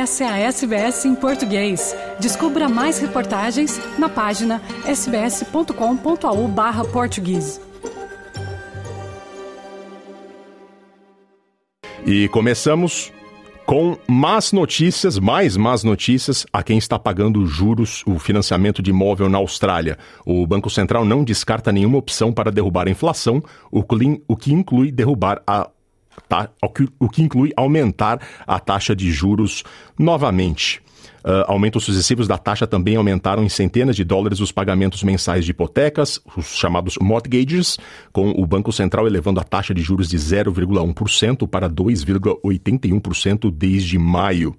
Essa é a SBS em português. Descubra mais reportagens na página sbs.com.au/português. E começamos com más notícias, mais más notícias a quem está pagando juros, o financiamento de imóvel na Austrália. O Banco Central não descarta nenhuma opção para derrubar a inflação, o que inclui derrubar a o que inclui aumentar a taxa de juros novamente. Uh, aumentos sucessivos da taxa também aumentaram em centenas de dólares os pagamentos mensais de hipotecas, os chamados mortgages, com o Banco Central elevando a taxa de juros de 0,1% para 2,81% desde maio.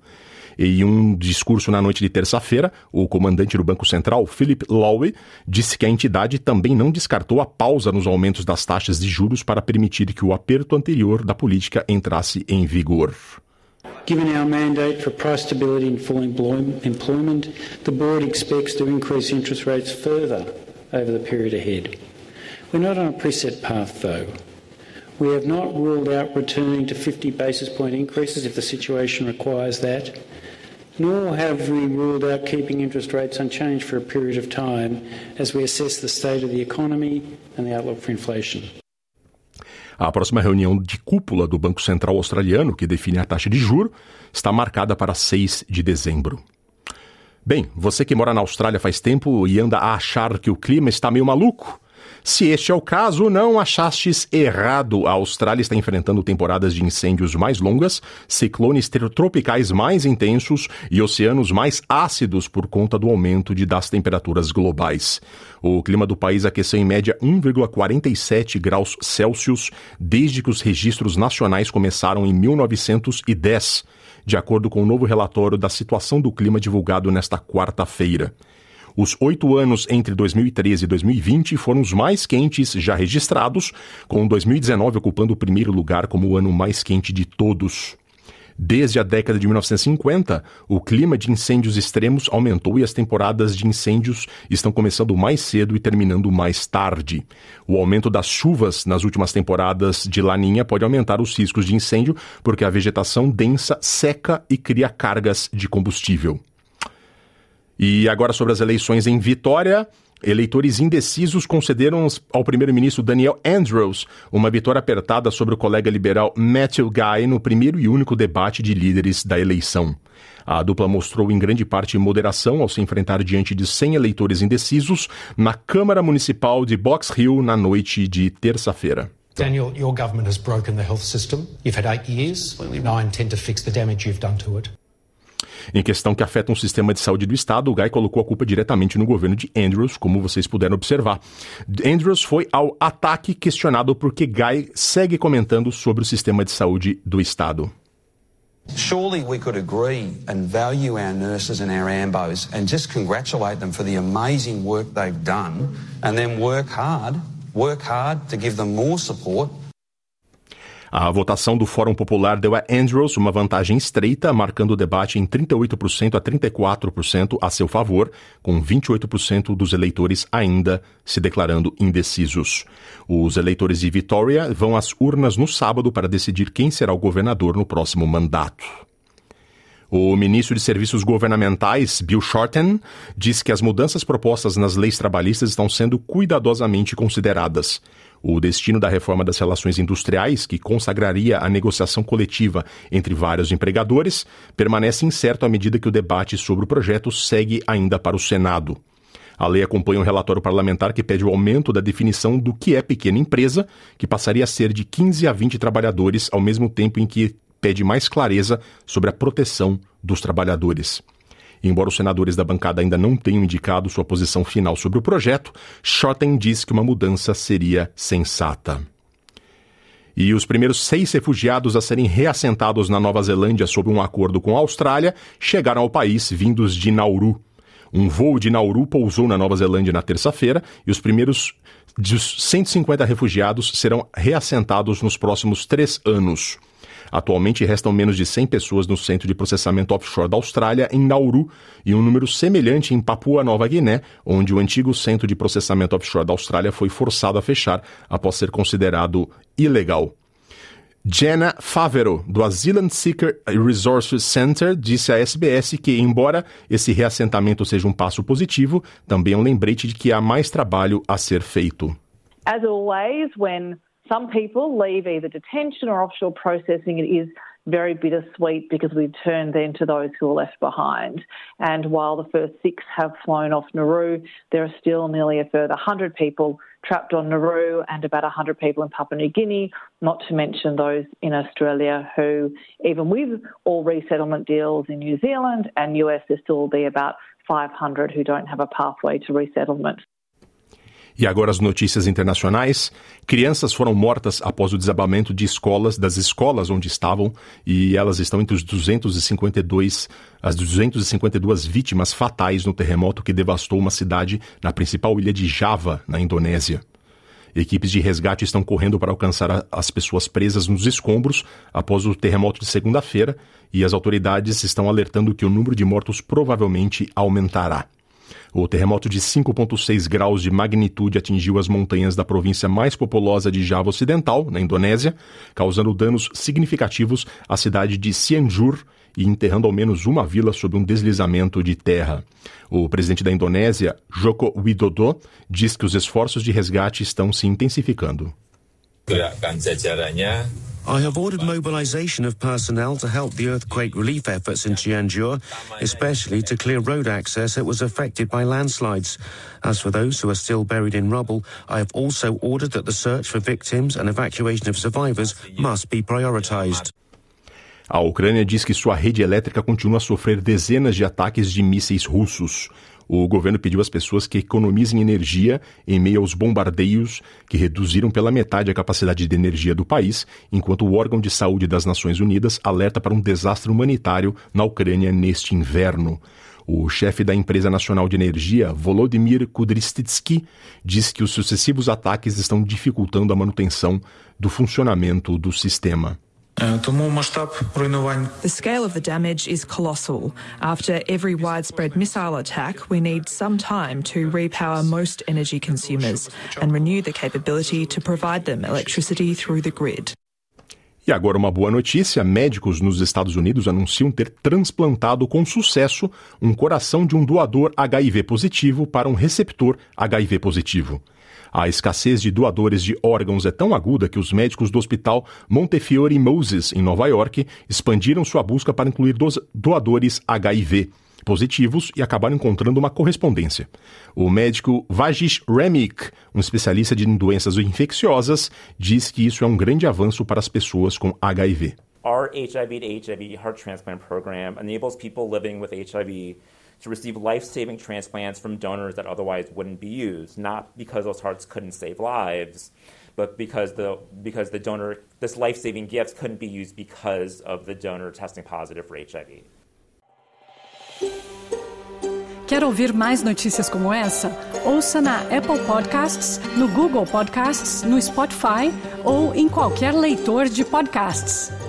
Em um discurso na noite de terça-feira, o comandante do Banco Central, Philip Lowe, disse que a entidade também não descartou a pausa nos aumentos das taxas de juros para permitir que o aperto anterior da política entrasse em vigor. Given our mandate for price stability and full employment, the board expects to increase interest rates further over the period ahead. We're not on a preset path, though. We have not ruled out returning to 50 basis point increases if the situation requires that, nor have we ruled out keeping interest rates unchanged for a period of time as we assess the state of the economy and the outlook for inflation. A próxima reunião de cúpula do Banco Central Australiano, que define a taxa de juro, está marcada para 6 de dezembro. Bem, você que mora na Austrália faz tempo e anda a achar que o clima está meio maluco, se este é o caso, não achastes errado. A Austrália está enfrentando temporadas de incêndios mais longas, ciclones tropicais mais intensos e oceanos mais ácidos por conta do aumento de, das temperaturas globais. O clima do país aqueceu em média 1,47 graus Celsius desde que os registros nacionais começaram em 1910, de acordo com o um novo relatório da situação do clima divulgado nesta quarta-feira. Os oito anos entre 2013 e 2020 foram os mais quentes já registrados, com 2019 ocupando o primeiro lugar como o ano mais quente de todos. Desde a década de 1950, o clima de incêndios extremos aumentou e as temporadas de incêndios estão começando mais cedo e terminando mais tarde. O aumento das chuvas nas últimas temporadas de Laninha pode aumentar os riscos de incêndio, porque a vegetação densa seca e cria cargas de combustível. E agora sobre as eleições em Vitória. Eleitores indecisos concederam ao primeiro-ministro Daniel Andrews uma vitória apertada sobre o colega liberal Matthew Guy no primeiro e único debate de líderes da eleição. A dupla mostrou em grande parte moderação ao se enfrentar diante de 100 eleitores indecisos na Câmara Municipal de Box Hill na noite de terça-feira. Daniel, your government has broken the health system. You've had eight years. Now I intend to fix the damage you've done to it. Em questão que afeta um sistema de saúde do Estado, o Guy colocou a culpa diretamente no governo de Andrews, como vocês puderam observar. Andrews foi ao ataque questionado porque Guy segue comentando sobre o sistema de saúde do Estado. Surely we could agree and value our nurses and our AMBOs and just congratulate them for the amazing work they've done and then work hard, work hard to give them more support a votação do Fórum Popular deu a Andrews uma vantagem estreita, marcando o debate em 38% a 34% a seu favor, com 28% dos eleitores ainda se declarando indecisos. Os eleitores de Vitória vão às urnas no sábado para decidir quem será o governador no próximo mandato. O ministro de Serviços Governamentais, Bill Shorten, diz que as mudanças propostas nas leis trabalhistas estão sendo cuidadosamente consideradas. O destino da reforma das relações industriais, que consagraria a negociação coletiva entre vários empregadores, permanece incerto à medida que o debate sobre o projeto segue ainda para o Senado. A lei acompanha um relatório parlamentar que pede o aumento da definição do que é pequena empresa, que passaria a ser de 15 a 20 trabalhadores, ao mesmo tempo em que pede mais clareza sobre a proteção dos trabalhadores. Embora os senadores da bancada ainda não tenham indicado sua posição final sobre o projeto, Schotten diz que uma mudança seria sensata. E os primeiros seis refugiados a serem reassentados na Nova Zelândia sob um acordo com a Austrália chegaram ao país vindos de Nauru. Um voo de Nauru pousou na Nova Zelândia na terça-feira e os primeiros dos 150 refugiados serão reassentados nos próximos três anos. Atualmente restam menos de 100 pessoas no centro de processamento offshore da Austrália, em Nauru, e um número semelhante em Papua Nova Guiné, onde o antigo centro de processamento offshore da Austrália foi forçado a fechar após ser considerado ilegal. Jenna Favero, do Asylum Seeker Resources Center, disse à SBS que, embora esse reassentamento seja um passo positivo, também é um lembrete de que há mais trabalho a ser feito. As always, when some people leave either detention or offshore processing, it is very bittersweet because we turn then to those who are left behind. And while the first six have flown off Nauru, there are still nearly a further 100 people trapped on Nauru and about 100 people in Papua New Guinea, not to mention those in Australia who, even with all resettlement deals in New Zealand and US, there still will be about 500 who don't have a pathway to resettlement. E agora as notícias internacionais. Crianças foram mortas após o desabamento de escolas, das escolas onde estavam, e elas estão entre os 252, as 252 vítimas fatais no terremoto que devastou uma cidade na principal ilha de Java, na Indonésia. Equipes de resgate estão correndo para alcançar as pessoas presas nos escombros após o terremoto de segunda-feira, e as autoridades estão alertando que o número de mortos provavelmente aumentará. O terremoto de 5,6 graus de magnitude atingiu as montanhas da província mais populosa de Java Ocidental, na Indonésia, causando danos significativos à cidade de Cianjur e enterrando ao menos uma vila sob um deslizamento de terra. O presidente da Indonésia, Joko Widodo, diz que os esforços de resgate estão se intensificando. I have ordered mobilization of personnel to help the earthquake relief efforts in Cianjur, especially to clear road access that was affected by landslides. As for those who are still buried in rubble, I have also ordered that the search for victims and evacuation of survivors must be prioritized. A Ucrânia diz que sua rede elétrica continua a sofrer dezenas de ataques de mísseis russos. O governo pediu às pessoas que economizem energia em meio aos bombardeios que reduziram pela metade a capacidade de energia do país, enquanto o órgão de saúde das Nações Unidas alerta para um desastre humanitário na Ucrânia neste inverno. O chefe da empresa nacional de energia, Volodymyr Kudrystytsky, diz que os sucessivos ataques estão dificultando a manutenção do funcionamento do sistema. The scale of the damage is colossal. After every widespread missile attack, we need some time to repower most energy consumers and renew the capability to provide them electricity through the grid. E agora uma boa notícia: médicos nos Estados Unidos anunciam ter transplantado com sucesso um coração de um doador HIV positivo para um receptor HIV positivo. A escassez de doadores de órgãos é tão aguda que os médicos do Hospital Montefiore Moses, em Nova York, expandiram sua busca para incluir doadores HIV positivos e acabaram encontrando uma correspondência. O médico Vajish Remik, um especialista em doenças infecciosas, diz que isso é um grande avanço para as pessoas com HIV. Our HIV to HIV heart transplant program enables people living with HIV to receive life saving transplants from donors that otherwise wouldn't be used, not because those hearts couldn't save lives, but because the, because the donor, this life saving gift couldn't be used because of the donor testing positive for HIV. Quer ouvir mais notícias como essa? Ouça na Apple Podcasts, no Google Podcasts, no Spotify ou em qualquer leitor de podcasts.